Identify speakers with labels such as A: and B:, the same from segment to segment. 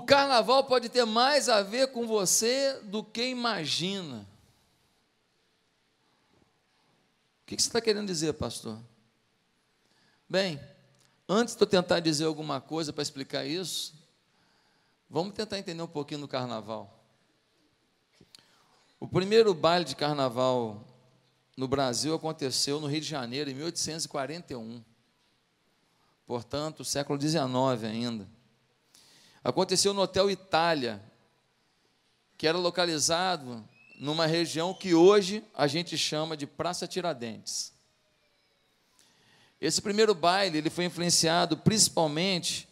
A: O carnaval pode ter mais a ver com você do que imagina. O que você está querendo dizer, pastor? Bem, antes de eu tentar dizer alguma coisa para explicar isso, vamos tentar entender um pouquinho do carnaval. O primeiro baile de carnaval no Brasil aconteceu no Rio de Janeiro, em 1841. Portanto, século XIX ainda. Aconteceu no Hotel Itália, que era localizado numa região que hoje a gente chama de Praça Tiradentes. Esse primeiro baile ele foi influenciado principalmente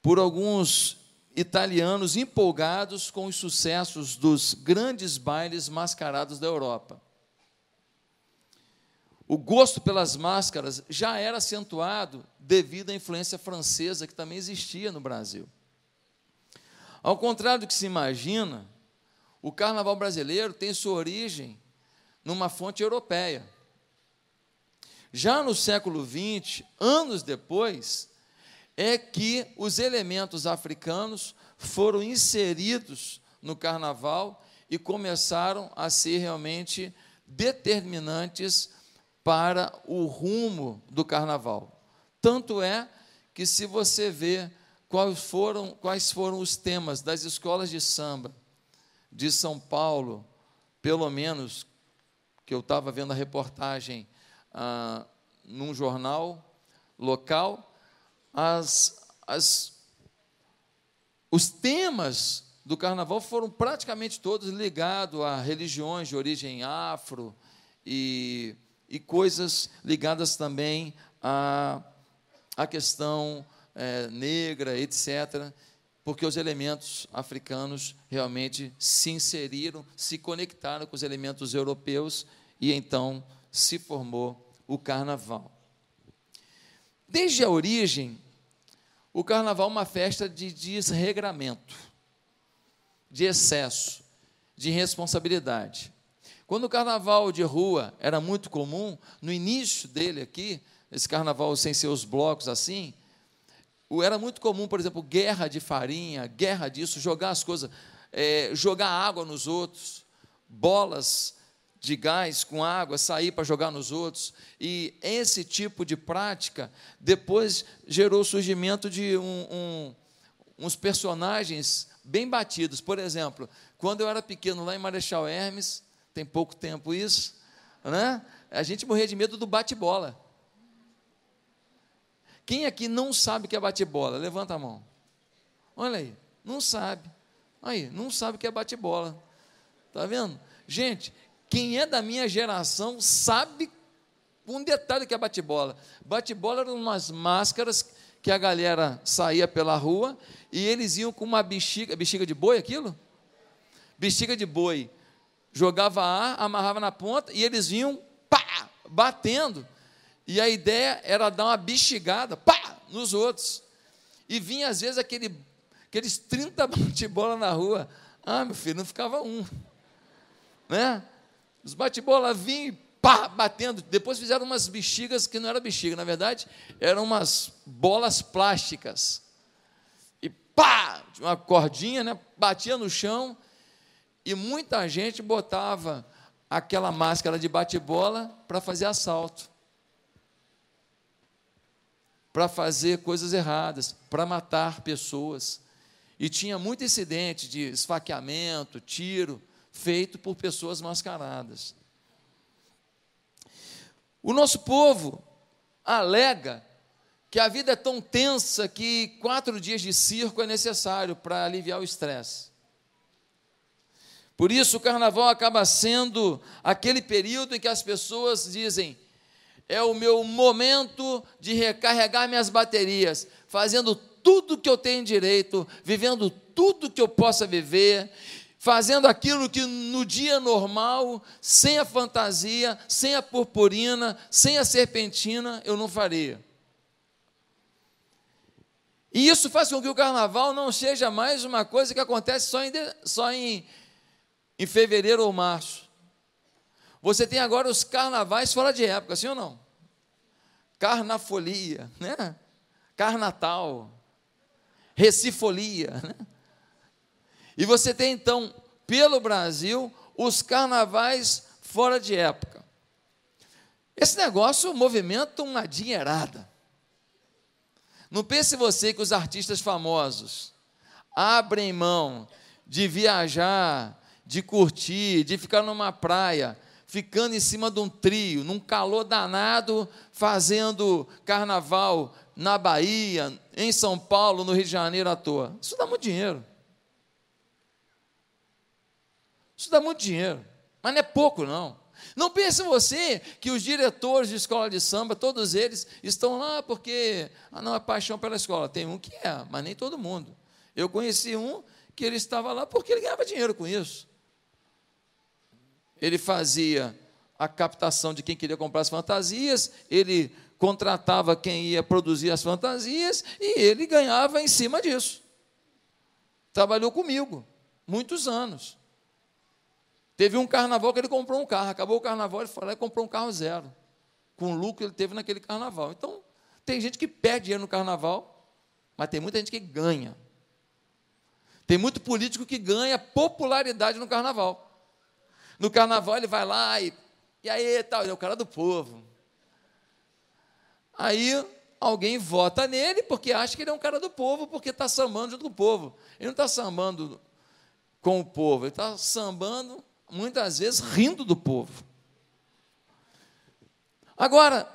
A: por alguns italianos empolgados com os sucessos dos grandes bailes mascarados da Europa. O gosto pelas máscaras já era acentuado devido à influência francesa que também existia no Brasil. Ao contrário do que se imagina, o carnaval brasileiro tem sua origem numa fonte europeia. Já no século XX, anos depois, é que os elementos africanos foram inseridos no carnaval e começaram a ser realmente determinantes para o rumo do carnaval. Tanto é que, se você vê quais foram, quais foram os temas das escolas de samba de São Paulo, pelo menos que eu estava vendo a reportagem ah, num jornal local, as, as, os temas do carnaval foram praticamente todos ligados a religiões de origem afro e, e coisas ligadas também à, à questão é, negra, etc., porque os elementos africanos realmente se inseriram, se conectaram com os elementos europeus e então se formou o carnaval. Desde a origem, o carnaval é uma festa de desregramento, de excesso, de irresponsabilidade. Quando o carnaval de rua era muito comum, no início dele aqui, esse carnaval sem seus blocos assim, era muito comum, por exemplo, guerra de farinha, guerra disso, jogar as coisas, é, jogar água nos outros, bolas de gás com água, sair para jogar nos outros. E esse tipo de prática depois gerou o surgimento de um, um, uns personagens bem batidos. Por exemplo, quando eu era pequeno lá em Marechal Hermes, tem pouco tempo isso, né? a gente morria de medo do bate-bola. Quem aqui não sabe o que é bate-bola? Levanta a mão. Olha aí, não sabe. Aí, não sabe o que é bate-bola. Está vendo? Gente, quem é da minha geração sabe um detalhe que é bate-bola. Bate-bola eram umas máscaras que a galera saía pela rua e eles iam com uma bexiga, bexiga de boi aquilo? Bexiga de boi. Jogava ar, amarrava na ponta e eles vinham pá, batendo e a ideia era dar uma bexigada, pá, nos outros. E vinha, às vezes, aquele, aqueles 30 bate-bola na rua. Ah, meu filho, não ficava um. Né? Os bate-bola vinham pá, batendo. Depois fizeram umas bexigas que não era bexiga, na verdade, eram umas bolas plásticas. E pá, uma cordinha, né? Batia no chão. E muita gente botava aquela máscara de bate-bola para fazer assalto para fazer coisas erradas, para matar pessoas. E tinha muito incidente de esfaqueamento, tiro, feito por pessoas mascaradas. O nosso povo alega que a vida é tão tensa que quatro dias de circo é necessário para aliviar o estresse. Por isso, o carnaval acaba sendo aquele período em que as pessoas dizem: é o meu momento de recarregar minhas baterias, fazendo tudo que eu tenho direito, vivendo tudo que eu possa viver, fazendo aquilo que no dia normal, sem a fantasia, sem a purpurina, sem a serpentina, eu não faria. E isso faz com que o carnaval não seja mais uma coisa que acontece só em, só em, em fevereiro ou março. Você tem agora os carnavais fora de época, sim ou não? Carnafolia, né? Carnatal. recifolia. Né? E você tem então, pelo Brasil, os carnavais fora de época. Esse negócio movimenta uma dinheirada. Não pense você que os artistas famosos abrem mão de viajar, de curtir, de ficar numa praia, ficando em cima de um trio, num calor danado, fazendo carnaval na Bahia, em São Paulo, no Rio de Janeiro à toa. Isso dá muito dinheiro. Isso dá muito dinheiro, mas não é pouco, não. Não pense você que os diretores de escola de samba, todos eles, estão lá porque ah, não é paixão pela escola. Tem um que é, mas nem todo mundo. Eu conheci um que ele estava lá porque ele ganhava dinheiro com isso. Ele fazia a captação de quem queria comprar as fantasias, ele contratava quem ia produzir as fantasias e ele ganhava em cima disso. Trabalhou comigo muitos anos. Teve um carnaval que ele comprou um carro, acabou o carnaval, ele foi lá e comprou um carro zero, com o lucro que ele teve naquele carnaval. Então, tem gente que perde dinheiro no carnaval, mas tem muita gente que ganha. Tem muito político que ganha popularidade no carnaval. No carnaval ele vai lá e, e aí, tal, ele é o cara do povo. Aí alguém vota nele porque acha que ele é um cara do povo, porque está sambando junto com o povo. Ele não está sambando com o povo, ele está sambando muitas vezes rindo do povo. Agora,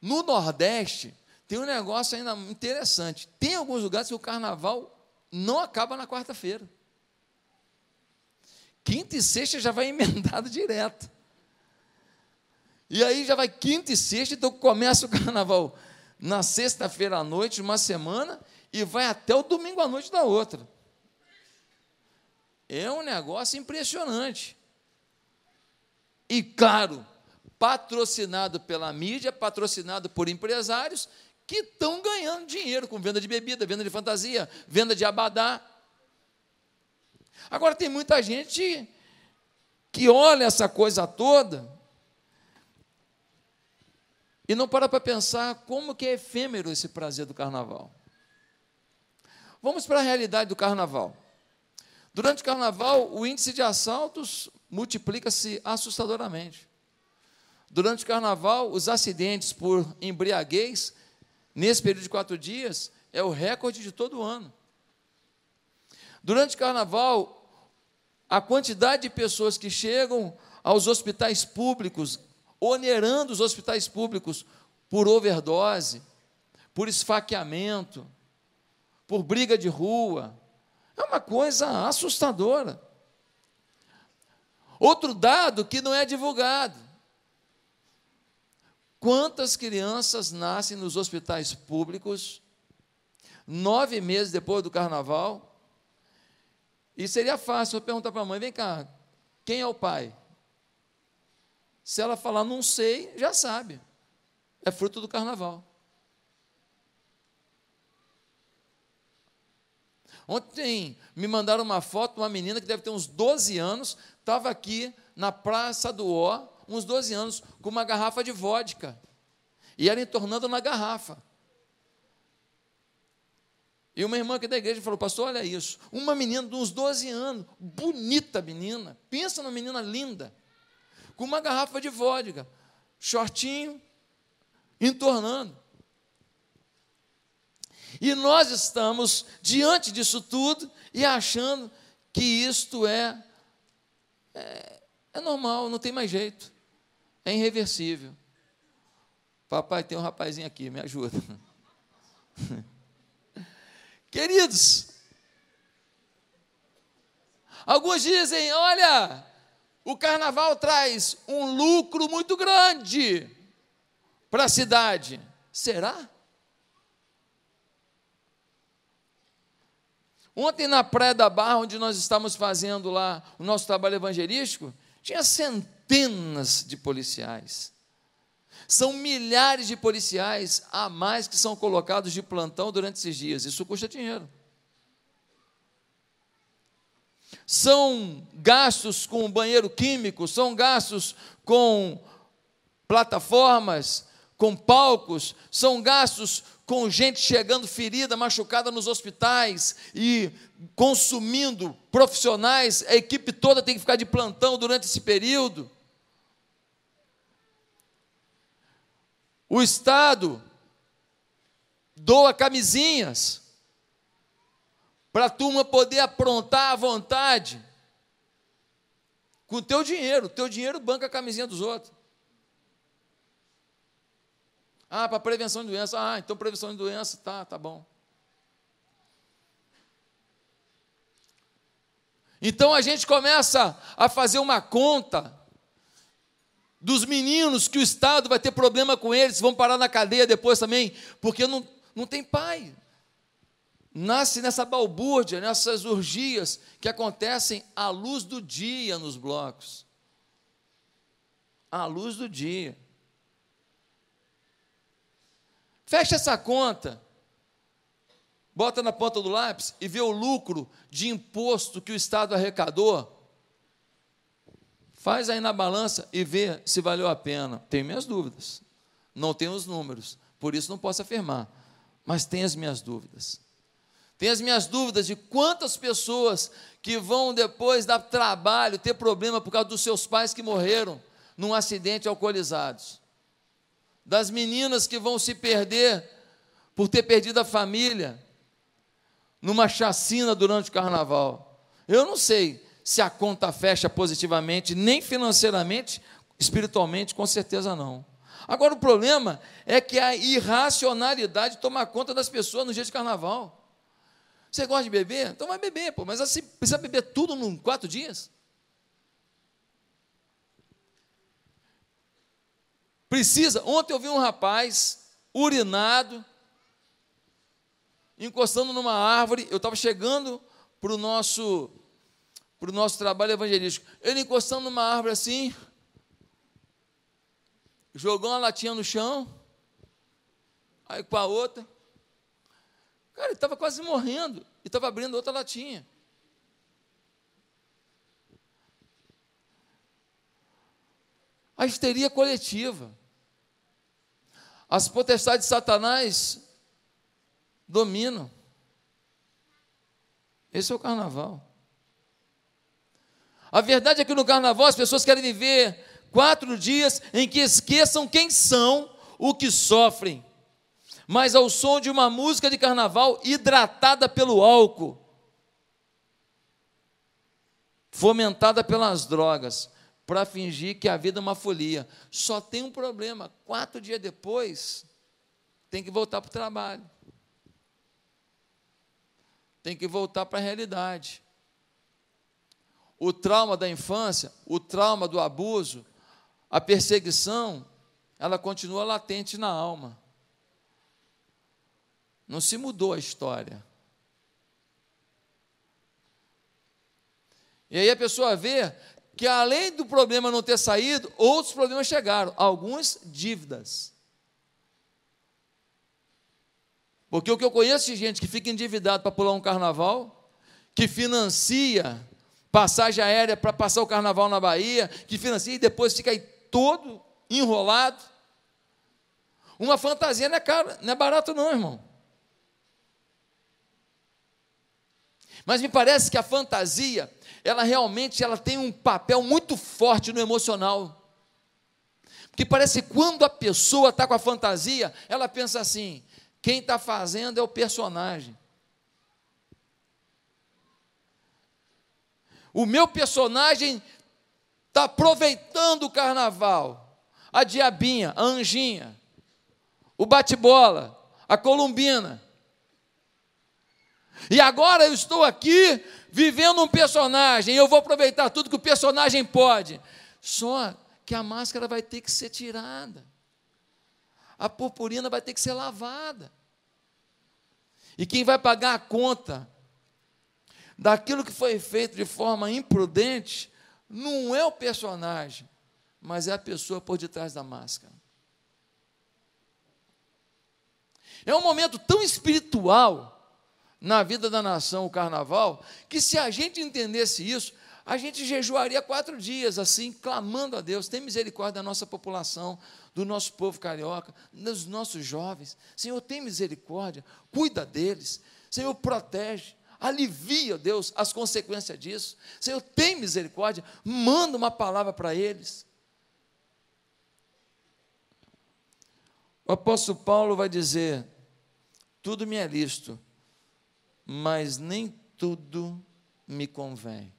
A: no Nordeste, tem um negócio ainda interessante. Tem alguns lugares que o carnaval não acaba na quarta-feira. Quinta e sexta já vai emendado direto. E aí já vai quinta e sexta, então começa o carnaval na sexta-feira à noite, uma semana, e vai até o domingo à noite da outra. É um negócio impressionante. E claro, patrocinado pela mídia, patrocinado por empresários que estão ganhando dinheiro com venda de bebida, venda de fantasia, venda de abadá. Agora tem muita gente que olha essa coisa toda e não para para pensar como que é efêmero esse prazer do carnaval. Vamos para a realidade do carnaval. Durante o carnaval, o índice de assaltos multiplica-se assustadoramente. Durante o carnaval, os acidentes por embriaguez, nesse período de quatro dias, é o recorde de todo o ano. Durante o carnaval, a quantidade de pessoas que chegam aos hospitais públicos, onerando os hospitais públicos por overdose, por esfaqueamento, por briga de rua, é uma coisa assustadora. Outro dado que não é divulgado. Quantas crianças nascem nos hospitais públicos nove meses depois do carnaval? E seria fácil eu perguntar para a mãe: vem cá, quem é o pai? Se ela falar não sei, já sabe. É fruto do carnaval. Ontem me mandaram uma foto de uma menina que deve ter uns 12 anos, estava aqui na Praça do Ó, uns 12 anos, com uma garrafa de vodka. E ela entornando na garrafa. E uma irmã aqui da igreja falou: Pastor, olha isso. Uma menina de uns 12 anos, bonita menina, pensa numa menina linda, com uma garrafa de vodka, shortinho, entornando. E nós estamos diante disso tudo e achando que isto é, é, é normal, não tem mais jeito, é irreversível. Papai, tem um rapazinho aqui, me ajuda. Queridos, alguns dizem: olha, o carnaval traz um lucro muito grande para a cidade. Será? Ontem na Praia da Barra, onde nós estávamos fazendo lá o nosso trabalho evangelístico, tinha centenas de policiais. São milhares de policiais a mais que são colocados de plantão durante esses dias. Isso custa dinheiro. São gastos com banheiro químico, são gastos com plataformas, com palcos, são gastos com gente chegando ferida, machucada nos hospitais e consumindo profissionais, a equipe toda tem que ficar de plantão durante esse período. O Estado doa camisinhas para a turma poder aprontar à vontade com o teu dinheiro. O teu dinheiro banca a camisinha dos outros. Ah, para prevenção de doença. Ah, então prevenção de doença, tá, tá bom. Então a gente começa a fazer uma conta dos meninos que o Estado vai ter problema com eles, vão parar na cadeia depois também, porque não, não tem pai. Nasce nessa balbúrdia, nessas urgias que acontecem à luz do dia nos blocos. À luz do dia. Fecha essa conta. Bota na ponta do lápis e vê o lucro de imposto que o Estado arrecadou Faz aí na balança e vê se valeu a pena. Tenho minhas dúvidas. Não tenho os números, por isso não posso afirmar. Mas tenho as minhas dúvidas. Tenho as minhas dúvidas de quantas pessoas que vão depois dar trabalho, ter problema por causa dos seus pais que morreram num acidente alcoolizados. Das meninas que vão se perder por ter perdido a família numa chacina durante o carnaval. Eu não sei se a conta fecha positivamente, nem financeiramente, espiritualmente, com certeza não. Agora, o problema é que a irracionalidade toma conta das pessoas no dia de carnaval. Você gosta de beber? Então vai beber, pô, mas assim, precisa beber tudo em quatro dias? Precisa. Ontem eu vi um rapaz urinado, encostando numa árvore. Eu estava chegando para o nosso para o nosso trabalho evangelístico. Ele encostando numa árvore assim, jogou uma latinha no chão, aí com a outra. Cara, ele estava quase morrendo e estava abrindo outra latinha. A histeria coletiva. As potestades de Satanás dominam. Esse é o carnaval. A verdade é que no carnaval as pessoas querem viver quatro dias em que esqueçam quem são, o que sofrem, mas ao som de uma música de carnaval hidratada pelo álcool, fomentada pelas drogas, para fingir que a vida é uma folia. Só tem um problema: quatro dias depois, tem que voltar para o trabalho, tem que voltar para a realidade o trauma da infância, o trauma do abuso, a perseguição, ela continua latente na alma. Não se mudou a história. E aí a pessoa vê que além do problema não ter saído, outros problemas chegaram, algumas dívidas. Porque o que eu conheço de gente que fica endividado para pular um carnaval, que financia passagem aérea para passar o carnaval na Bahia, que financia e depois fica aí todo enrolado. Uma fantasia não é, caro, não é barato, não, irmão. Mas me parece que a fantasia, ela realmente ela tem um papel muito forte no emocional. Porque parece que quando a pessoa está com a fantasia, ela pensa assim: quem está fazendo é o personagem. O meu personagem está aproveitando o carnaval. A diabinha, a anjinha, o bate-bola, a columbina. E agora eu estou aqui vivendo um personagem, eu vou aproveitar tudo que o personagem pode. Só que a máscara vai ter que ser tirada. A purpurina vai ter que ser lavada. E quem vai pagar a conta daquilo que foi feito de forma imprudente, não é o personagem, mas é a pessoa por detrás da máscara. É um momento tão espiritual na vida da nação, o carnaval, que se a gente entendesse isso, a gente jejuaria quatro dias, assim, clamando a Deus: tem misericórdia da nossa população, do nosso povo carioca, dos nossos jovens. Senhor, tem misericórdia, cuida deles. Senhor, protege, alivia, Deus, as consequências disso. Senhor, tem misericórdia, manda uma palavra para eles. O apóstolo Paulo vai dizer: tudo me é lícito, mas nem tudo me convém.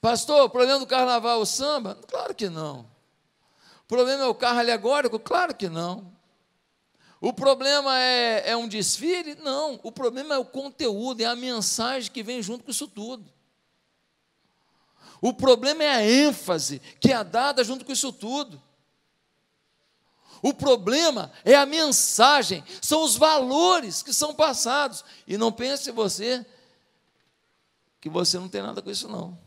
A: Pastor, o problema do carnaval é o samba? Claro que não. O problema é o carro alegórico? Claro que não. O problema é, é um desfile? Não. O problema é o conteúdo, é a mensagem que vem junto com isso tudo. O problema é a ênfase que é dada junto com isso tudo. O problema é a mensagem, são os valores que são passados. E não pense você que você não tem nada com isso, não.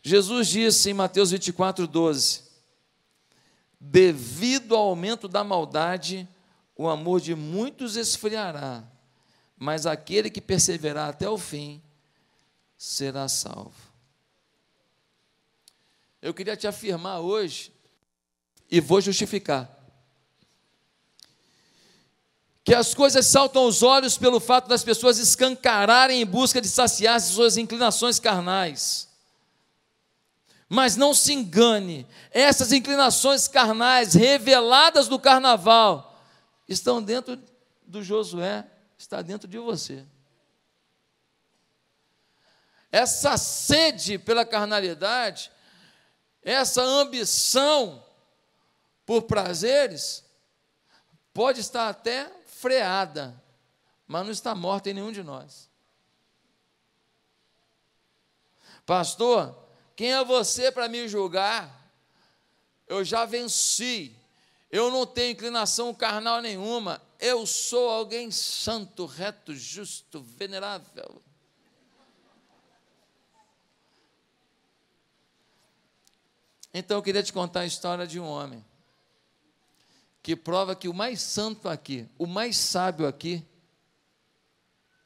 A: Jesus disse em Mateus 24, 12: Devido ao aumento da maldade, o amor de muitos esfriará, mas aquele que perseverar até o fim será salvo. Eu queria te afirmar hoje e vou justificar. Que as coisas saltam aos olhos pelo fato das pessoas escancararem em busca de saciar suas inclinações carnais. Mas não se engane, essas inclinações carnais reveladas no carnaval estão dentro do Josué, está dentro de você. Essa sede pela carnalidade, essa ambição por prazeres, pode estar até freada, mas não está morta em nenhum de nós. Pastor, quem é você para me julgar? Eu já venci. Eu não tenho inclinação carnal nenhuma. Eu sou alguém santo, reto, justo, venerável. Então eu queria te contar a história de um homem que prova que o mais santo aqui, o mais sábio aqui,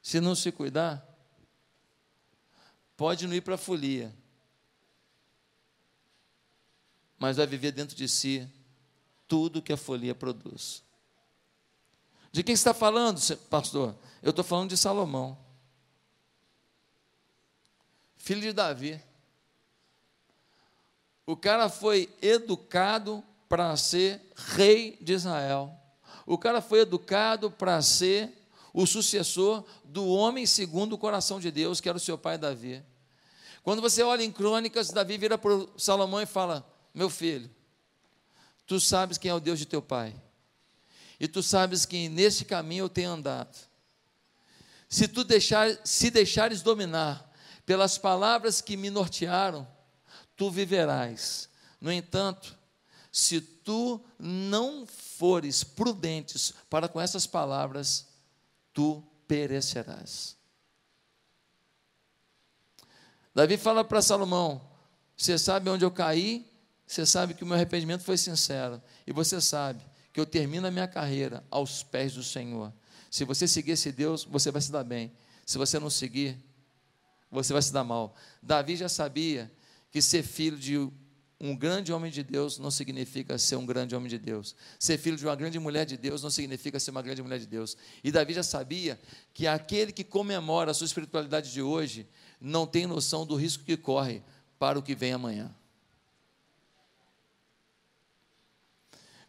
A: se não se cuidar, pode não ir para a folia, mas vai viver dentro de si tudo que a folia produz. De quem está falando, pastor? Eu estou falando de Salomão, filho de Davi. O cara foi educado para ser rei de Israel. O cara foi educado para ser o sucessor do homem segundo o coração de Deus, que era o seu pai Davi. Quando você olha em crônicas, Davi vira para Salomão e fala: Meu filho, tu sabes quem é o Deus de teu pai, e tu sabes que neste caminho eu tenho andado. Se tu deixar, se deixares dominar pelas palavras que me nortearam, tu viverás. No entanto, se tu não fores prudentes para com essas palavras, tu perecerás. Davi fala para Salomão: Você sabe onde eu caí, você sabe que o meu arrependimento foi sincero, e você sabe que eu termino a minha carreira aos pés do Senhor. Se você seguir esse Deus, você vai se dar bem. Se você não seguir, você vai se dar mal. Davi já sabia que ser filho de um grande homem de Deus não significa ser um grande homem de Deus. Ser filho de uma grande mulher de Deus não significa ser uma grande mulher de Deus. E Davi já sabia que aquele que comemora a sua espiritualidade de hoje não tem noção do risco que corre para o que vem amanhã.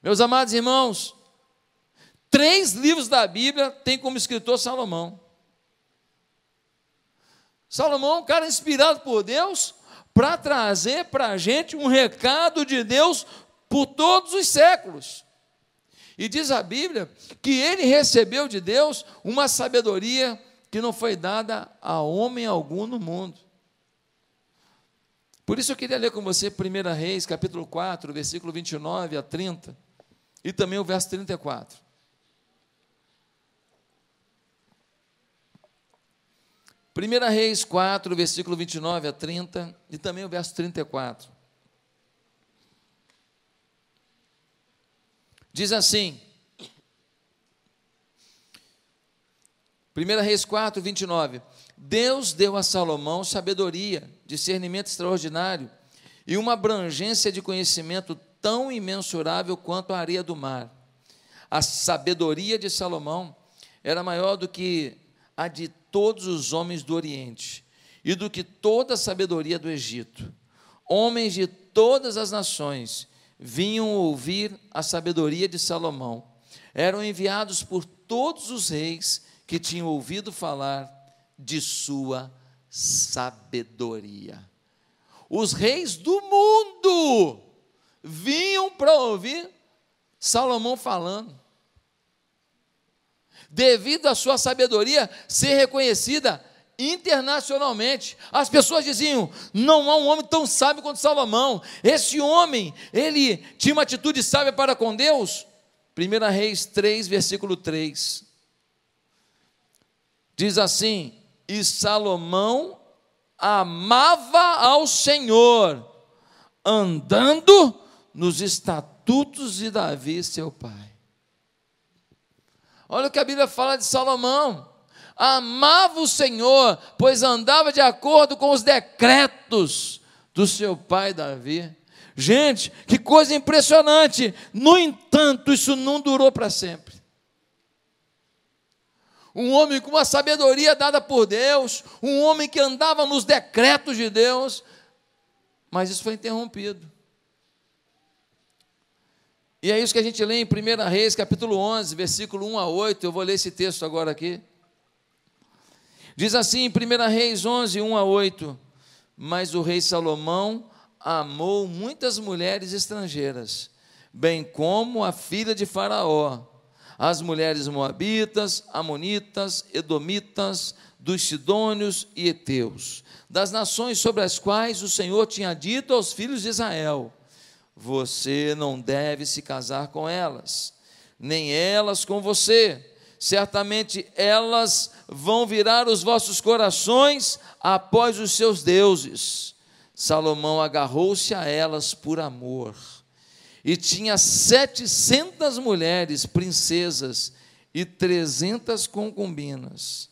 A: Meus amados irmãos, três livros da Bíblia têm como escritor Salomão. Salomão, um cara inspirado por Deus, para trazer para a gente um recado de Deus por todos os séculos. E diz a Bíblia que ele recebeu de Deus uma sabedoria que não foi dada a homem algum no mundo. Por isso eu queria ler com você 1 Reis, capítulo 4, versículo 29 a 30, e também o verso 34. 1 Reis 4, versículo 29 a 30 e também o verso 34. Diz assim: 1 Reis 4, 29. Deus deu a Salomão sabedoria, discernimento extraordinário e uma abrangência de conhecimento tão imensurável quanto a areia do mar. A sabedoria de Salomão era maior do que a de todos os homens do Oriente e do que toda a sabedoria do Egito. Homens de todas as nações vinham ouvir a sabedoria de Salomão. Eram enviados por todos os reis que tinham ouvido falar de sua sabedoria. Os reis do mundo vinham para ouvir Salomão falando. Devido à sua sabedoria ser reconhecida internacionalmente. As pessoas diziam: não há um homem tão sábio quanto Salomão. Esse homem, ele tinha uma atitude sábia para com Deus. 1 Reis 3, versículo 3. Diz assim: E Salomão amava ao Senhor, andando nos estatutos de Davi, seu pai. Olha o que a Bíblia fala de Salomão. Amava o Senhor, pois andava de acordo com os decretos do seu pai Davi. Gente, que coisa impressionante. No entanto, isso não durou para sempre. Um homem com uma sabedoria dada por Deus, um homem que andava nos decretos de Deus, mas isso foi interrompido. E é isso que a gente lê em 1 Reis, capítulo 11, versículo 1 a 8. Eu vou ler esse texto agora aqui. Diz assim em 1 Reis 11, 1 a 8: Mas o rei Salomão amou muitas mulheres estrangeiras, bem como a filha de Faraó, as mulheres moabitas, amonitas, edomitas, dos sidônios e heteus, das nações sobre as quais o Senhor tinha dito aos filhos de Israel: você não deve se casar com elas, nem elas com você. Certamente elas vão virar os vossos corações após os seus deuses. Salomão agarrou-se a elas por amor. E tinha setecentas mulheres, princesas, e trezentas concubinas.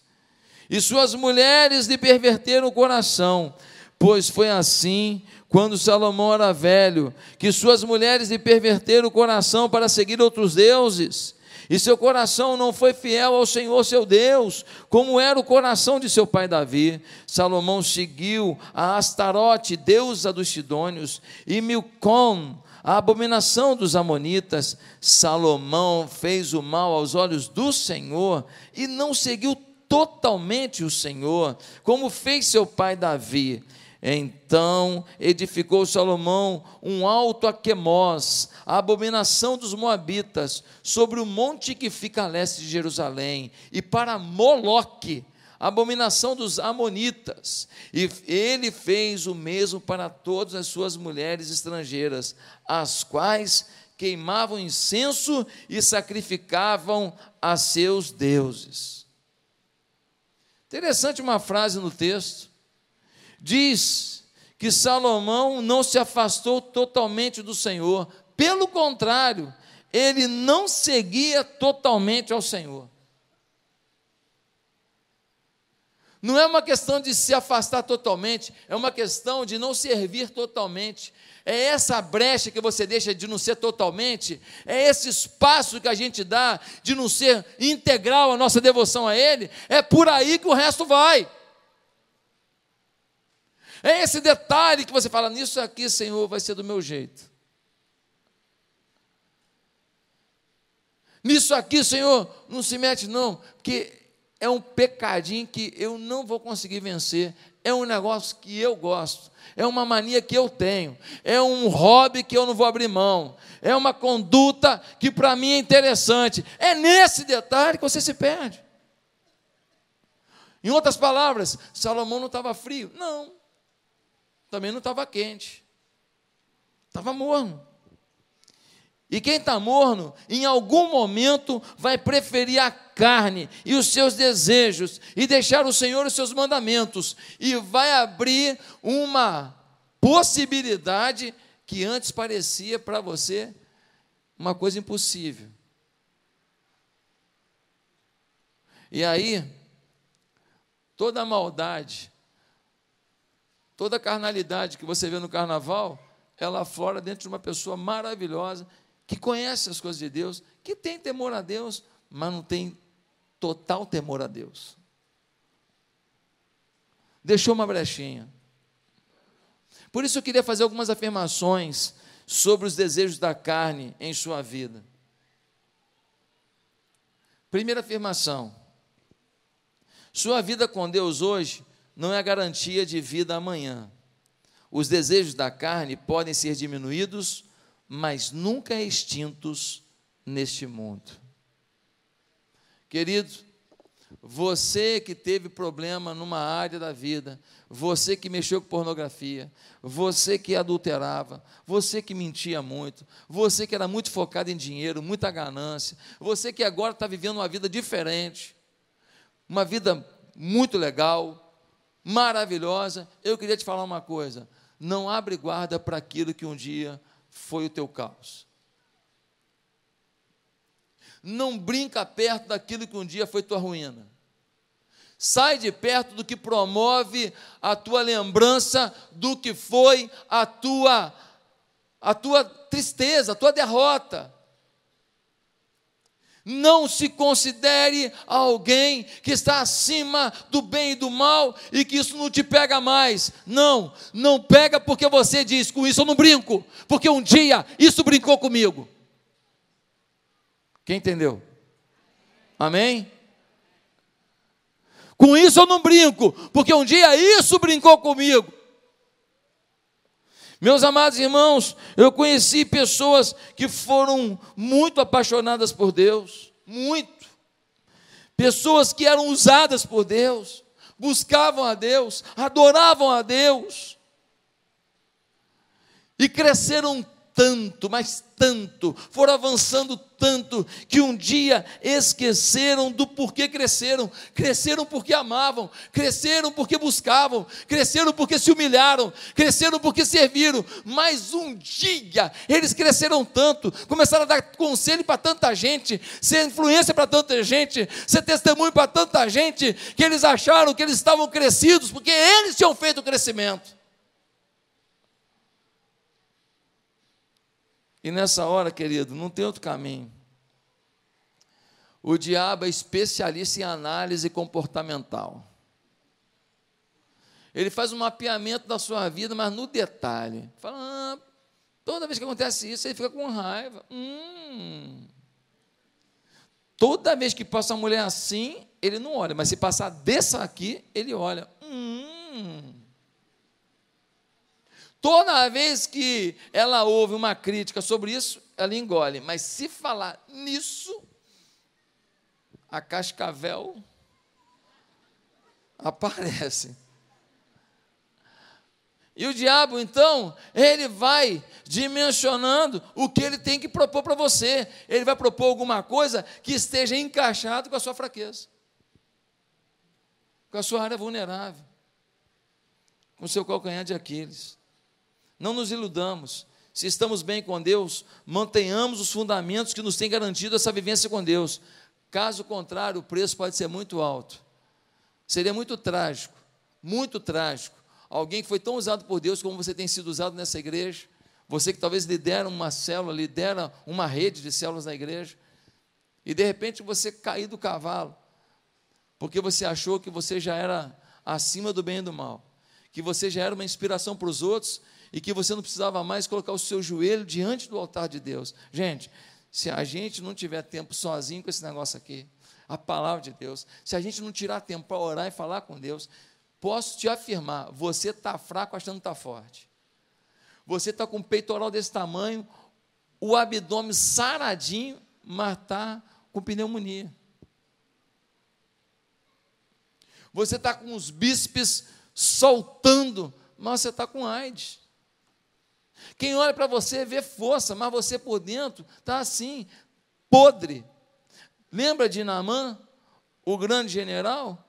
A: E suas mulheres lhe perverteram o coração, pois foi assim quando Salomão era velho, que suas mulheres lhe perverteram o coração para seguir outros deuses, e seu coração não foi fiel ao Senhor seu Deus, como era o coração de seu pai Davi. Salomão seguiu a Astarote, deusa dos Sidônios, e Milcom, a abominação dos Amonitas. Salomão fez o mal aos olhos do Senhor e não seguiu totalmente o Senhor, como fez seu pai Davi. Então edificou Salomão um alto a Quemós, a abominação dos Moabitas, sobre o monte que fica a leste de Jerusalém, e para Moloque, a abominação dos Amonitas. E ele fez o mesmo para todas as suas mulheres estrangeiras, as quais queimavam incenso e sacrificavam a seus deuses. Interessante uma frase no texto diz que Salomão não se afastou totalmente do Senhor, pelo contrário, ele não seguia totalmente ao Senhor. Não é uma questão de se afastar totalmente, é uma questão de não servir totalmente. É essa brecha que você deixa de não ser totalmente, é esse espaço que a gente dá de não ser integral a nossa devoção a Ele, é por aí que o resto vai. É esse detalhe que você fala, nisso aqui, Senhor, vai ser do meu jeito. Nisso aqui, Senhor, não se mete, não, porque é um pecadinho que eu não vou conseguir vencer. É um negócio que eu gosto, é uma mania que eu tenho, é um hobby que eu não vou abrir mão, é uma conduta que para mim é interessante. É nesse detalhe que você se perde. Em outras palavras, Salomão não estava frio? Não também não estava quente, estava morno. E quem está morno, em algum momento, vai preferir a carne e os seus desejos e deixar o Senhor os seus mandamentos, e vai abrir uma possibilidade que antes parecia para você uma coisa impossível. E aí, toda a maldade, toda carnalidade que você vê no carnaval, ela aflora dentro de uma pessoa maravilhosa, que conhece as coisas de Deus, que tem temor a Deus, mas não tem total temor a Deus. Deixou uma brechinha. Por isso eu queria fazer algumas afirmações sobre os desejos da carne em sua vida. Primeira afirmação: sua vida com Deus hoje não é garantia de vida amanhã. Os desejos da carne podem ser diminuídos, mas nunca extintos neste mundo. Querido, você que teve problema numa área da vida, você que mexeu com pornografia, você que adulterava, você que mentia muito, você que era muito focado em dinheiro, muita ganância, você que agora está vivendo uma vida diferente, uma vida muito legal, maravilhosa, eu queria te falar uma coisa: não abre guarda para aquilo que um dia foi o teu caos. Não brinca perto daquilo que um dia foi tua ruína. Sai de perto do que promove a tua lembrança do que foi a tua a tua tristeza, a tua derrota. Não se considere alguém que está acima do bem e do mal e que isso não te pega mais. Não, não pega porque você diz: com isso eu não brinco, porque um dia isso brincou comigo. Quem entendeu? Amém? Com isso eu não brinco, porque um dia isso brincou comigo. Meus amados irmãos, eu conheci pessoas que foram muito apaixonadas por Deus, muito. Pessoas que eram usadas por Deus, buscavam a Deus, adoravam a Deus, e cresceram tanto, mas tanto, foram avançando tanto, que um dia esqueceram do porquê cresceram. Cresceram porque amavam, cresceram porque buscavam, cresceram porque se humilharam, cresceram porque serviram. Mas um dia eles cresceram tanto, começaram a dar conselho para tanta gente, ser influência para tanta gente, ser testemunho para tanta gente, que eles acharam que eles estavam crescidos, porque eles tinham feito o crescimento. E nessa hora, querido, não tem outro caminho. O diabo é especialista em análise comportamental. Ele faz um mapeamento da sua vida, mas no detalhe. Fala, ah, toda vez que acontece isso, ele fica com raiva. Hum. Toda vez que passa uma mulher assim, ele não olha, mas se passar dessa aqui, ele olha. Hum. Toda vez que ela ouve uma crítica sobre isso, ela engole. Mas se falar nisso, a cascavel aparece. E o diabo, então, ele vai dimensionando o que ele tem que propor para você. Ele vai propor alguma coisa que esteja encaixado com a sua fraqueza, com a sua área vulnerável, com o seu calcanhar de Aquiles. Não nos iludamos. Se estamos bem com Deus, mantenhamos os fundamentos que nos têm garantido essa vivência com Deus. Caso contrário, o preço pode ser muito alto. Seria muito trágico, muito trágico. Alguém que foi tão usado por Deus como você tem sido usado nessa igreja, você que talvez lidera uma célula, lidera uma rede de células na igreja, e de repente você cair do cavalo, porque você achou que você já era acima do bem e do mal, que você já era uma inspiração para os outros e que você não precisava mais colocar o seu joelho diante do altar de Deus. Gente, se a gente não tiver tempo sozinho com esse negócio aqui, a palavra de Deus, se a gente não tirar tempo para orar e falar com Deus, posso te afirmar, você está fraco achando que está forte. Você está com o peitoral desse tamanho, o abdômen saradinho, mas está com pneumonia. Você está com os bíceps soltando, mas você está com AIDS. Quem olha para você vê força, mas você por dentro está assim, podre. Lembra de Naamã, o grande general?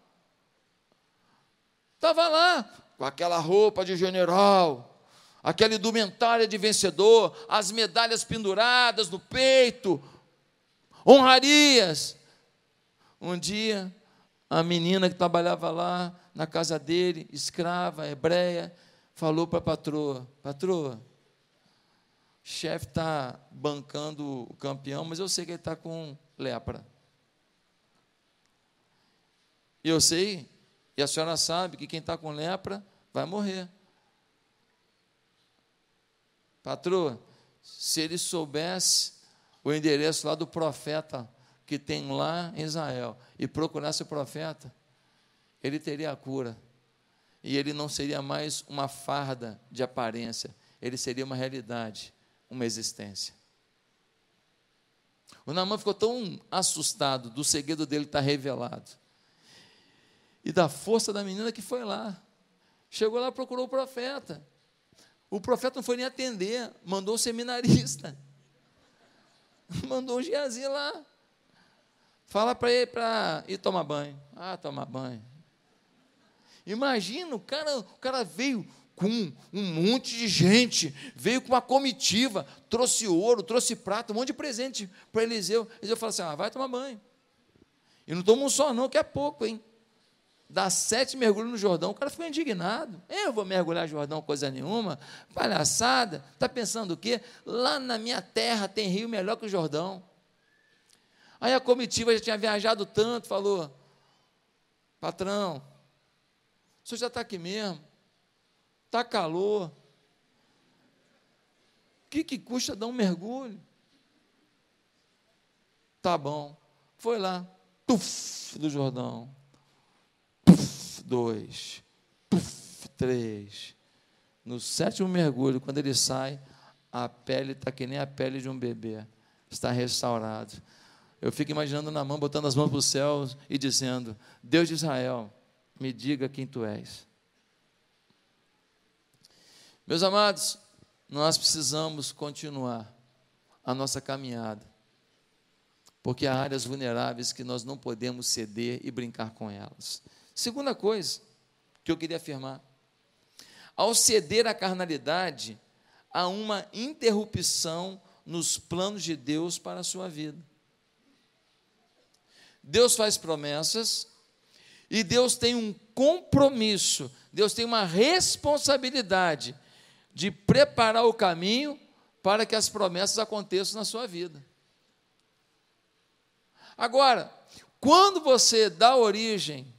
A: Estava lá, com aquela roupa de general, aquela indumentária de vencedor, as medalhas penduradas no peito, honrarias. Um dia, a menina que trabalhava lá na casa dele, escrava, hebreia, falou para a patroa: Patroa, chefe está bancando o campeão, mas eu sei que ele está com lepra. E eu sei, e a senhora sabe, que quem está com lepra vai morrer. Patroa, se ele soubesse o endereço lá do profeta que tem lá em Israel e procurasse o profeta, ele teria a cura. E ele não seria mais uma farda de aparência, ele seria uma realidade, uma existência. O Naamã ficou tão assustado do segredo dele estar revelado e da força da menina que foi lá. Chegou lá, procurou o profeta. O profeta não foi nem atender, mandou o seminarista. Mandou o Geazi lá. Fala para ele para ir tomar banho. Ah, tomar banho. Imagina, o cara, o cara veio com um monte de gente, veio com uma comitiva, trouxe ouro, trouxe prata, um monte de presente para Eliseu. Eliseu falou assim: ah, vai tomar banho. E não toma um só, não, que é pouco, hein? Dá sete mergulhos no Jordão, o cara ficou indignado. Eu vou mergulhar no Jordão, coisa nenhuma. Palhaçada. Está pensando o quê? Lá na minha terra tem rio melhor que o Jordão. Aí a comitiva já tinha viajado tanto, falou: patrão, o senhor já está aqui mesmo, está calor. O que, que custa dar um mergulho? Tá bom. Foi lá, puf, do Jordão. Puf, dois. Puf, três. No sétimo mergulho, quando ele sai, a pele está que nem a pele de um bebê. Está restaurado. Eu fico imaginando na mão, botando as mãos para o céu e dizendo: Deus de Israel, me diga quem tu és. Meus amados, nós precisamos continuar a nossa caminhada, porque há áreas vulneráveis que nós não podemos ceder e brincar com elas. Segunda coisa que eu queria afirmar: ao ceder à carnalidade, há uma interrupção nos planos de Deus para a sua vida. Deus faz promessas e Deus tem um compromisso, Deus tem uma responsabilidade de preparar o caminho para que as promessas aconteçam na sua vida. Agora, quando você dá origem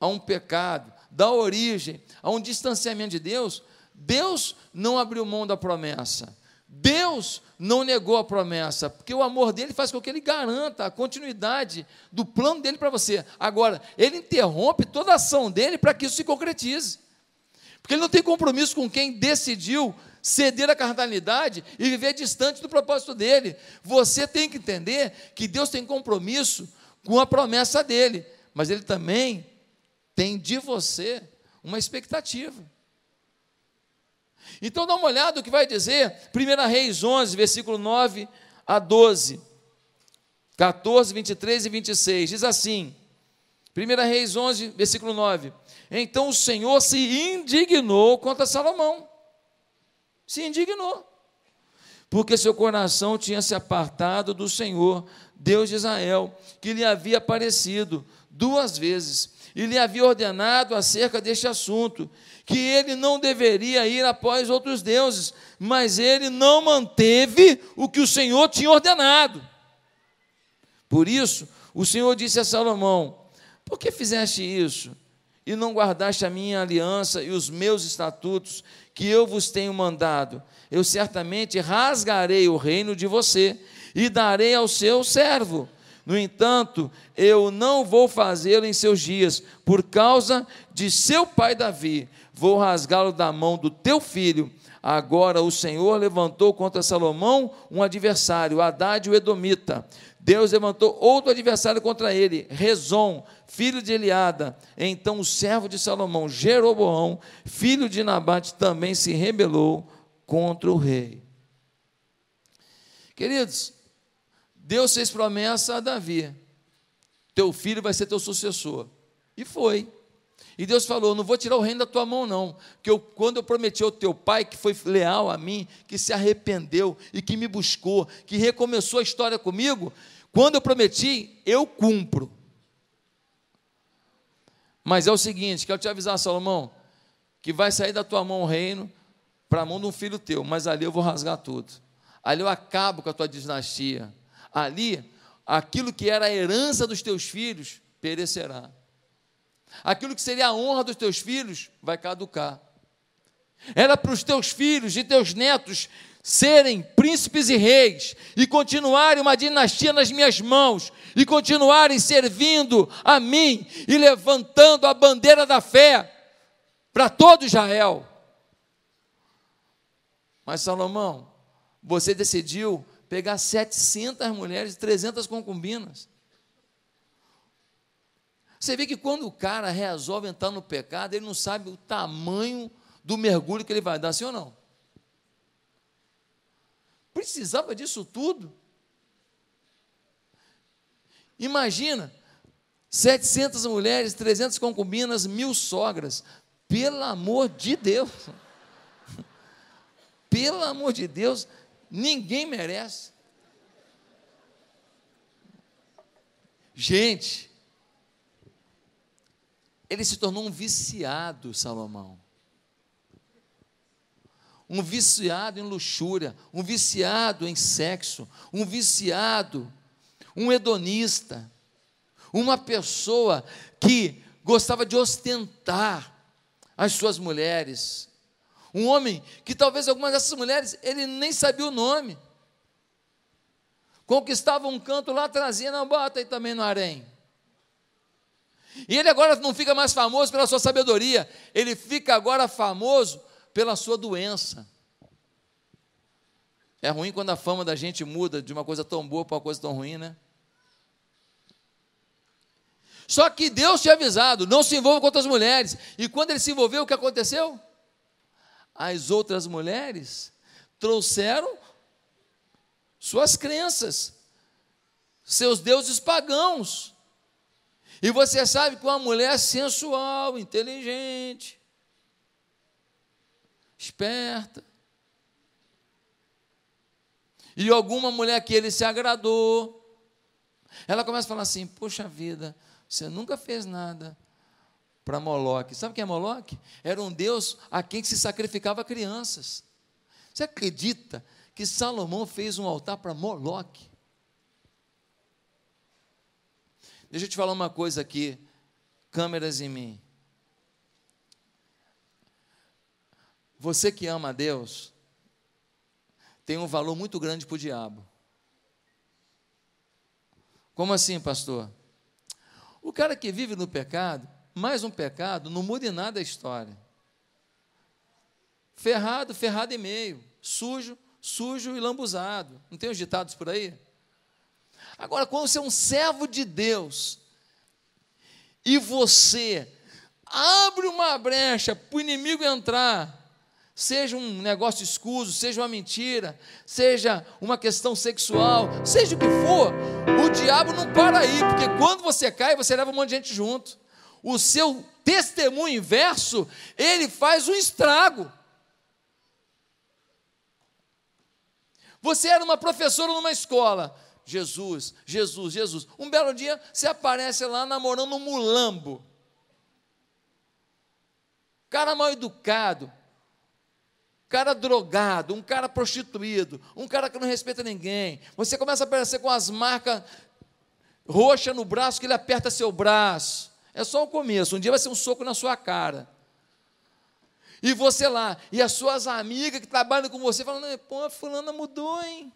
A: a um pecado, dá origem a um distanciamento de Deus, Deus não abriu mão da promessa. Deus não negou a promessa, porque o amor dele faz com que ele garanta a continuidade do plano dele para você. Agora, ele interrompe toda a ação dele para que isso se concretize. Porque ele não tem compromisso com quem decidiu ceder à carnalidade e viver distante do propósito dele. Você tem que entender que Deus tem compromisso com a promessa dele, mas ele também tem de você uma expectativa. Então dá uma olhada o que vai dizer 1 Reis 11, versículo 9 a 12, 14, 23 e 26. Diz assim: 1 Reis 11, versículo 9. Então o Senhor se indignou contra Salomão. Se indignou. Porque seu coração tinha se apartado do Senhor, Deus de Israel, que lhe havia aparecido duas vezes e lhe havia ordenado acerca deste assunto que ele não deveria ir após outros deuses, mas ele não manteve o que o Senhor tinha ordenado. Por isso, o Senhor disse a Salomão: Por que fizeste isso? E não guardaste a minha aliança e os meus estatutos que eu vos tenho mandado? Eu certamente rasgarei o reino de você e darei ao seu servo. No entanto, eu não vou fazê-lo em seus dias, por causa de seu pai Davi, vou rasgá-lo da mão do teu filho. Agora o Senhor levantou contra Salomão um adversário, Haddad o Edomita. Deus levantou outro adversário contra ele, Rezon, filho de Eliada. Então o servo de Salomão, Jeroboão, filho de Nabate, também se rebelou contra o rei. Queridos, Deus fez promessa a Davi: teu filho vai ser teu sucessor. E foi. E Deus falou: Não vou tirar o reino da tua mão, não. Porque eu, quando eu prometi ao teu pai, que foi leal a mim, que se arrependeu e que me buscou, que recomeçou a história comigo, quando eu prometi, eu cumpro. Mas é o seguinte: quero te avisar, Salomão, que vai sair da tua mão o reino para a mão de um filho teu, mas ali eu vou rasgar tudo. Ali eu acabo com a tua dinastia. Ali, aquilo que era a herança dos teus filhos perecerá. Aquilo que seria a honra dos teus filhos vai caducar. Era para os teus filhos e teus netos serem príncipes e reis e continuarem uma dinastia nas minhas mãos e continuarem servindo a mim e levantando a bandeira da fé para todo Israel. Mas Salomão, você decidiu pegar 700 mulheres e 300 concubinas. Você vê que quando o cara resolve entrar no pecado, ele não sabe o tamanho do mergulho que ele vai dar, sim ou não? Precisava disso tudo? Imagina, 700 mulheres, 300 concubinas, mil sogras. Pelo amor de Deus. Pelo amor de Deus, ninguém merece. Gente, ele se tornou um viciado, Salomão. Um viciado em luxúria, um viciado em sexo, um viciado, um hedonista, uma pessoa que gostava de ostentar as suas mulheres. Um homem que talvez algumas dessas mulheres ele nem sabia o nome. Conquistava um canto lá, trazia, não, bota aí também no harém. E ele agora não fica mais famoso pela sua sabedoria, ele fica agora famoso pela sua doença. É ruim quando a fama da gente muda de uma coisa tão boa para uma coisa tão ruim, né? Só que Deus tinha avisado: não se envolva com outras mulheres. E quando ele se envolveu, o que aconteceu? As outras mulheres trouxeram suas crenças, seus deuses pagãos. E você sabe que uma mulher sensual, inteligente, esperta, e alguma mulher que ele se agradou, ela começa a falar assim: Poxa vida, você nunca fez nada para Moloque. Sabe quem é Moloque? Era um deus a quem se sacrificava crianças. Você acredita que Salomão fez um altar para Moloque? Deixa eu te falar uma coisa aqui, câmeras em mim. Você que ama a Deus, tem um valor muito grande para o diabo. Como assim, pastor? O cara que vive no pecado, mais um pecado, não muda em nada a história. Ferrado, ferrado e meio. Sujo, sujo e lambuzado. Não tem os ditados por aí? Agora, quando você é um servo de Deus e você abre uma brecha para o inimigo entrar, seja um negócio escuso, seja uma mentira, seja uma questão sexual, seja o que for, o diabo não para aí, porque quando você cai, você leva um monte de gente junto. O seu testemunho inverso, ele faz um estrago. Você era uma professora numa escola, Jesus, Jesus, Jesus. Um belo dia você aparece lá namorando um mulambo. Cara mal educado, cara drogado, um cara prostituído, um cara que não respeita ninguém. Você começa a aparecer com as marcas roxas no braço que ele aperta seu braço. É só o começo. Um dia vai ser um soco na sua cara. E você lá, e as suas amigas que trabalham com você falando, pô, a fulana mudou, hein?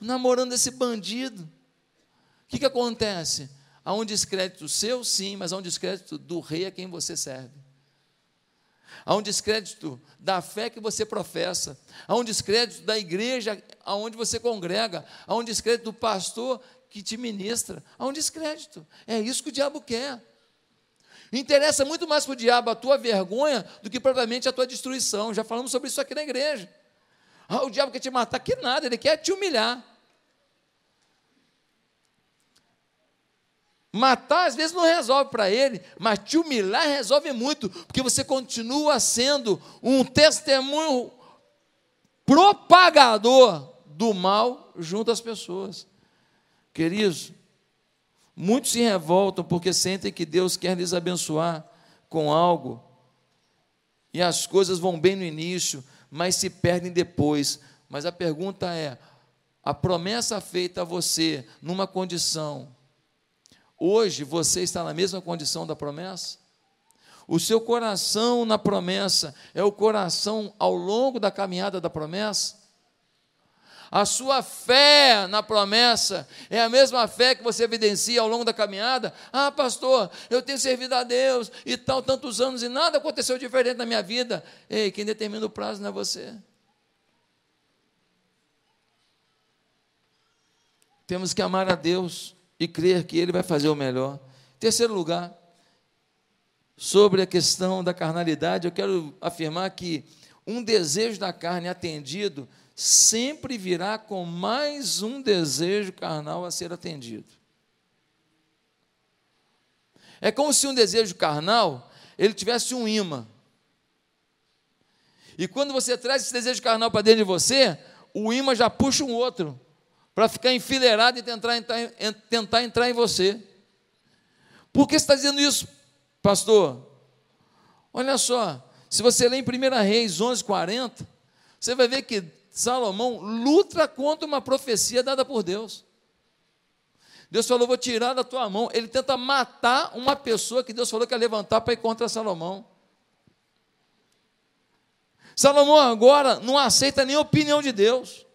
A: namorando esse bandido. O que, que acontece? Há um descrédito seu, sim, mas há um descrédito do rei a quem você serve. Há um descrédito da fé que você professa. Há um descrédito da igreja aonde você congrega. Há um descrédito do pastor que te ministra. Há um descrédito. É isso que o diabo quer. Interessa muito mais para o diabo a tua vergonha do que propriamente a tua destruição. Já falamos sobre isso aqui na igreja. Ah, o diabo quer te matar. Que nada, ele quer te humilhar. Matar às vezes não resolve para ele, mas te humilhar resolve muito, porque você continua sendo um testemunho propagador do mal junto às pessoas. Queridos, Muitos se revoltam porque sentem que Deus quer lhes abençoar com algo e as coisas vão bem no início, mas se perdem depois. Mas a pergunta é: a promessa feita a você numa condição, hoje você está na mesma condição da promessa? O seu coração na promessa é o coração ao longo da caminhada da promessa? A sua fé na promessa é a mesma fé que você evidencia ao longo da caminhada. Ah, pastor, eu tenho servido a Deus e tal, tantos anos e nada aconteceu diferente na minha vida. Ei, quem determina o prazo não é você. Temos que amar a Deus e crer que Ele vai fazer o melhor. Terceiro lugar, sobre a questão da carnalidade, eu quero afirmar que um desejo da carne atendido sempre virá com mais um desejo carnal a ser atendido. É como se um desejo carnal ele tivesse um imã. E quando você traz esse desejo carnal para dentro de você, o imã já puxa um outro para ficar enfileirado e tentar entrar, tentar entrar em você. Por que você está dizendo isso, pastor? Olha só, se você ler em 1 Reis 11:40, você vai ver que Salomão luta contra uma profecia dada por Deus. Deus falou: Vou tirar da tua mão. Ele tenta matar uma pessoa que Deus falou que ia levantar para ir contra Salomão. Salomão agora não aceita nem a opinião de Deus.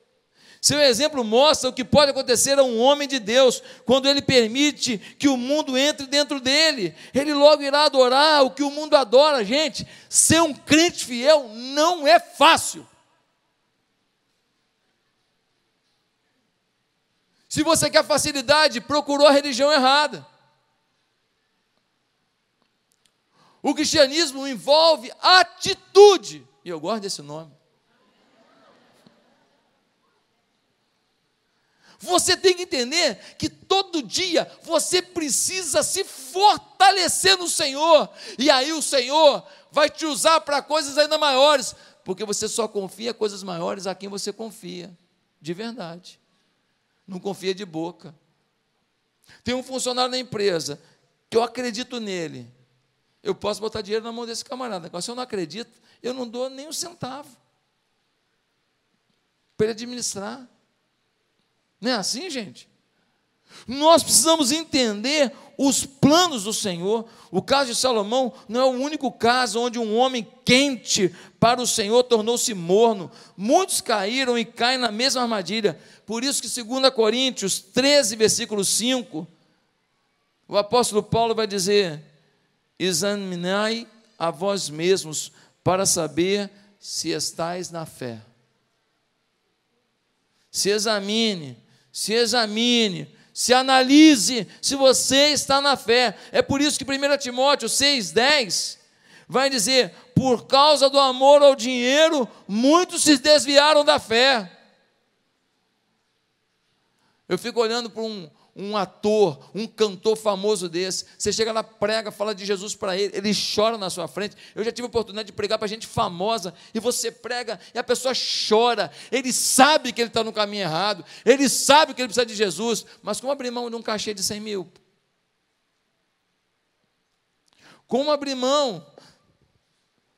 A: Seu exemplo mostra o que pode acontecer a um homem de Deus quando ele permite que o mundo entre dentro dele. Ele logo irá adorar o que o mundo adora, gente. Ser um crente fiel não é fácil. Se você quer facilidade, procurou a religião errada. O cristianismo envolve atitude, e eu gosto desse nome. Você tem que entender que todo dia você precisa se fortalecer no Senhor, e aí o Senhor vai te usar para coisas ainda maiores, porque você só confia coisas maiores a quem você confia, de verdade não confia de boca. Tem um funcionário na empresa que eu acredito nele. Eu posso botar dinheiro na mão desse camarada. Agora, se eu não acredito, eu não dou nem um centavo para ele administrar. Não é assim, gente? Nós precisamos entender os planos do Senhor. O caso de Salomão não é o único caso onde um homem quente para o Senhor tornou-se morno. Muitos caíram e caem na mesma armadilha. Por isso que 2 Coríntios 13, versículo 5, o apóstolo Paulo vai dizer: examinai a vós mesmos para saber se estáis na fé. Se examine, se examine, se analise se você está na fé. É por isso que 1 Timóteo 6,10 vai dizer: por causa do amor ao dinheiro, muitos se desviaram da fé. Eu fico olhando para um, um ator, um cantor famoso desse. Você chega lá, prega, fala de Jesus para ele, ele chora na sua frente. Eu já tive a oportunidade de pregar para gente famosa, e você prega e a pessoa chora. Ele sabe que ele está no caminho errado, ele sabe que ele precisa de Jesus, mas como abrir mão de um cachê de 100 mil? Como abrir mão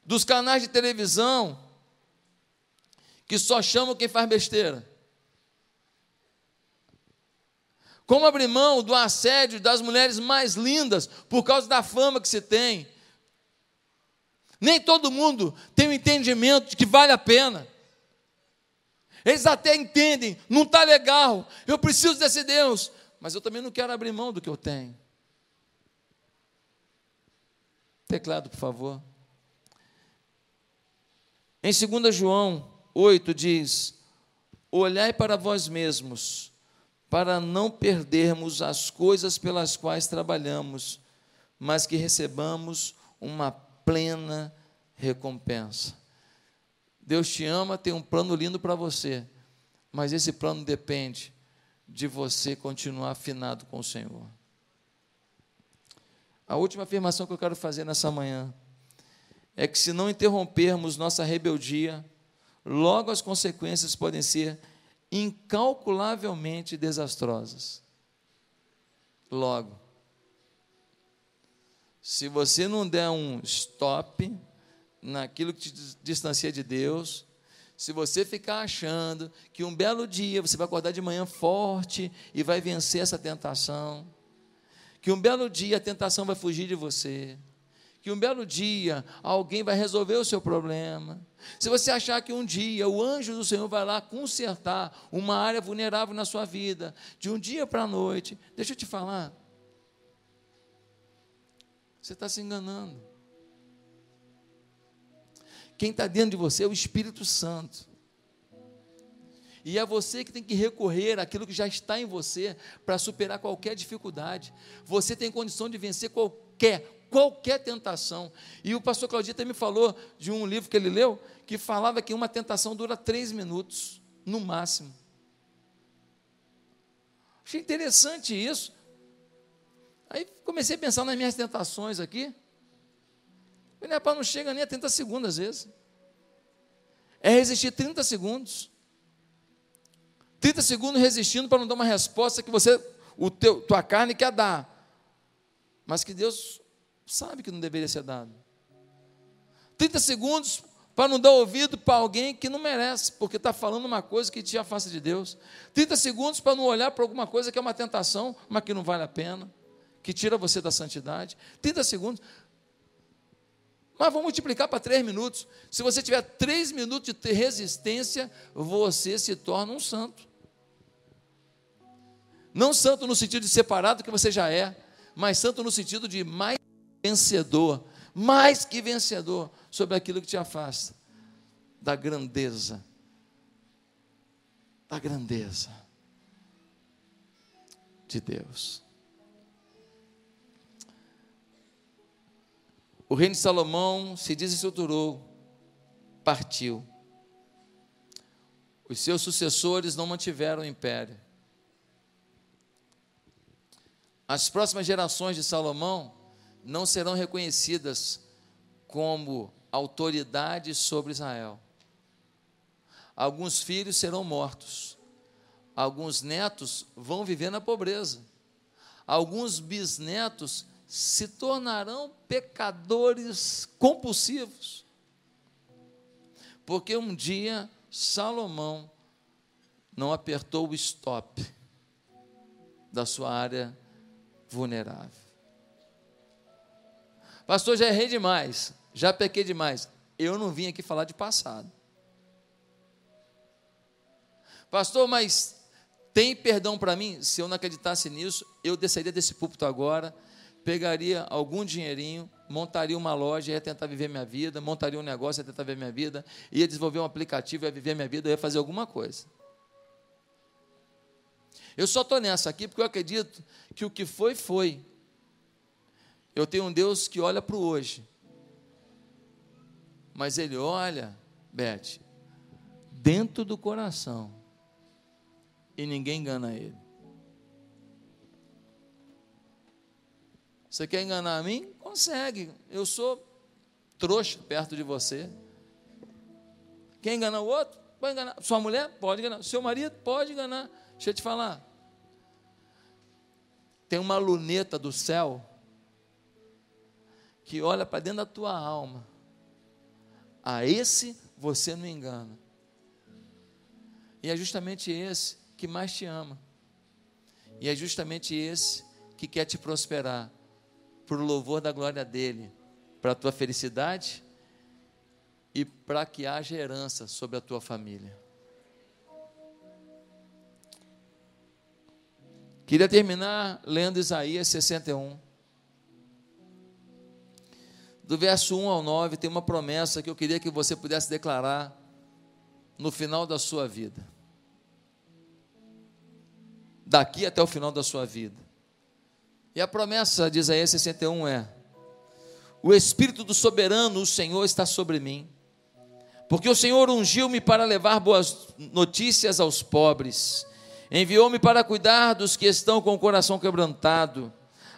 A: dos canais de televisão que só chamam quem faz besteira? Como abrir mão do assédio das mulheres mais lindas por causa da fama que se tem? Nem todo mundo tem o um entendimento de que vale a pena. Eles até entendem, não está legal, eu preciso desse Deus, mas eu também não quero abrir mão do que eu tenho. Teclado, por favor. Em 2 João 8 diz: Olhai para vós mesmos para não perdermos as coisas pelas quais trabalhamos, mas que recebamos uma plena recompensa. Deus te ama, tem um plano lindo para você, mas esse plano depende de você continuar afinado com o Senhor. A última afirmação que eu quero fazer nessa manhã é que se não interrompermos nossa rebeldia, logo as consequências podem ser incalculavelmente desastrosas. logo. Se você não der um stop naquilo que te distancia de Deus, se você ficar achando que um belo dia você vai acordar de manhã forte e vai vencer essa tentação, que um belo dia a tentação vai fugir de você, que um belo dia alguém vai resolver o seu problema. Se você achar que um dia o anjo do Senhor vai lá consertar uma área vulnerável na sua vida, de um dia para a noite, deixa eu te falar, você está se enganando. Quem está dentro de você é o Espírito Santo. E é você que tem que recorrer àquilo que já está em você para superar qualquer dificuldade. Você tem condição de vencer qualquer, qualquer tentação. E o pastor Claudio até me falou de um livro que ele leu, que falava que uma tentação dura três minutos, no máximo. Achei interessante isso. Aí comecei a pensar nas minhas tentações aqui. Falei, rapaz, não chega nem a 30 segundos às vezes. É resistir 30 segundos. 30 segundos resistindo para não dar uma resposta que você, o teu, tua carne quer dar. Mas que Deus sabe que não deveria ser dado. 30 segundos para não dar ouvido para alguém que não merece, porque está falando uma coisa que te afasta de Deus. 30 segundos para não olhar para alguma coisa que é uma tentação, mas que não vale a pena que tira você da santidade. 30 segundos. Mas vamos multiplicar para 3 minutos. Se você tiver 3 minutos de resistência, você se torna um santo. Não santo no sentido de separado, que você já é, mas santo no sentido de mais vencedor, mais que vencedor sobre aquilo que te afasta da grandeza. Da grandeza de Deus. O reino de Salomão se desestruturou, partiu. Os seus sucessores não mantiveram o império. As próximas gerações de Salomão não serão reconhecidas como autoridade sobre Israel. Alguns filhos serão mortos, alguns netos vão viver na pobreza, alguns bisnetos se tornarão pecadores compulsivos. Porque um dia Salomão não apertou o stop da sua área vulnerável. Pastor, já errei demais, já pequei demais. Eu não vim aqui falar de passado. Pastor, mas tem perdão para mim? Se eu não acreditasse nisso, eu desceria desse púlpito agora pegaria algum dinheirinho, montaria uma loja, ia tentar viver minha vida, montaria um negócio, ia tentar viver minha vida, ia desenvolver um aplicativo, ia viver minha vida, ia fazer alguma coisa. Eu só estou nessa aqui porque eu acredito que o que foi, foi. Eu tenho um Deus que olha para o hoje. Mas Ele olha, Beth, dentro do coração. E ninguém engana Ele. Você quer enganar a mim? Consegue. Eu sou trouxa perto de você. Quer enganar o outro? Pode enganar. Sua mulher? Pode enganar. Seu marido? Pode enganar. Deixa eu te falar. Tem uma luneta do céu que olha para dentro da tua alma. A esse você não engana. E é justamente esse que mais te ama. E é justamente esse que quer te prosperar para o louvor da glória dele, para a tua felicidade e para que haja herança sobre a tua família. Queria terminar lendo Isaías 61. Do verso 1 ao 9 tem uma promessa que eu queria que você pudesse declarar no final da sua vida. Daqui até o final da sua vida. E a promessa de Isaías 61 é: O Espírito do soberano, o Senhor, está sobre mim, porque o Senhor ungiu-me para levar boas notícias aos pobres, enviou-me para cuidar dos que estão com o coração quebrantado,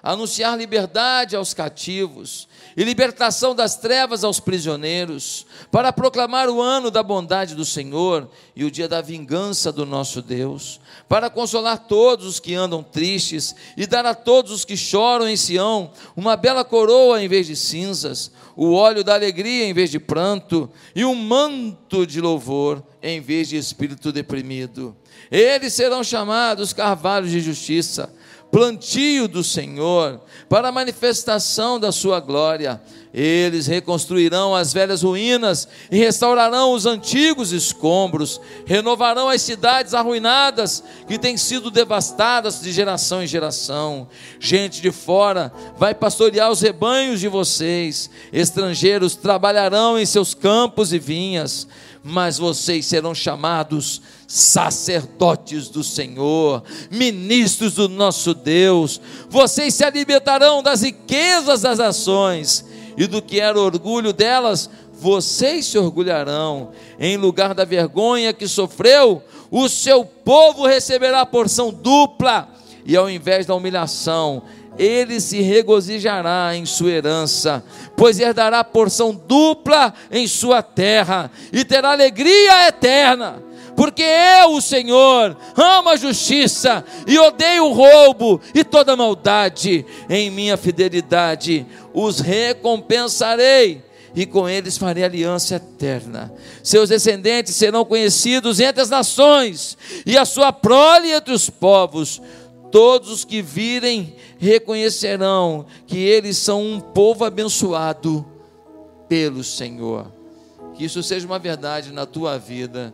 A: anunciar liberdade aos cativos e libertação das trevas aos prisioneiros, para proclamar o ano da bondade do Senhor e o dia da vingança do nosso Deus, para consolar todos os que andam tristes e dar a todos os que choram em Sião uma bela coroa em vez de cinzas, o óleo da alegria em vez de pranto e um manto de louvor em vez de espírito deprimido. Eles serão chamados carvalhos de justiça plantio do Senhor, para a manifestação da sua glória. Eles reconstruirão as velhas ruínas e restaurarão os antigos escombros, renovarão as cidades arruinadas que têm sido devastadas de geração em geração. Gente de fora vai pastorear os rebanhos de vocês, estrangeiros trabalharão em seus campos e vinhas mas vocês serão chamados sacerdotes do Senhor, ministros do nosso Deus. Vocês se alimentarão das riquezas das ações e do que era orgulho delas, vocês se orgulharão. Em lugar da vergonha que sofreu, o seu povo receberá a porção dupla, e ao invés da humilhação, ele se regozijará em sua herança, pois herdará porção dupla em sua terra e terá alegria eterna. Porque eu, o Senhor, amo a justiça e odeio o roubo e toda maldade. Em minha fidelidade os recompensarei e com eles farei aliança eterna. Seus descendentes serão conhecidos entre as nações e a sua prole entre os povos Todos os que virem reconhecerão que eles são um povo abençoado pelo Senhor. Que isso seja uma verdade na tua vida,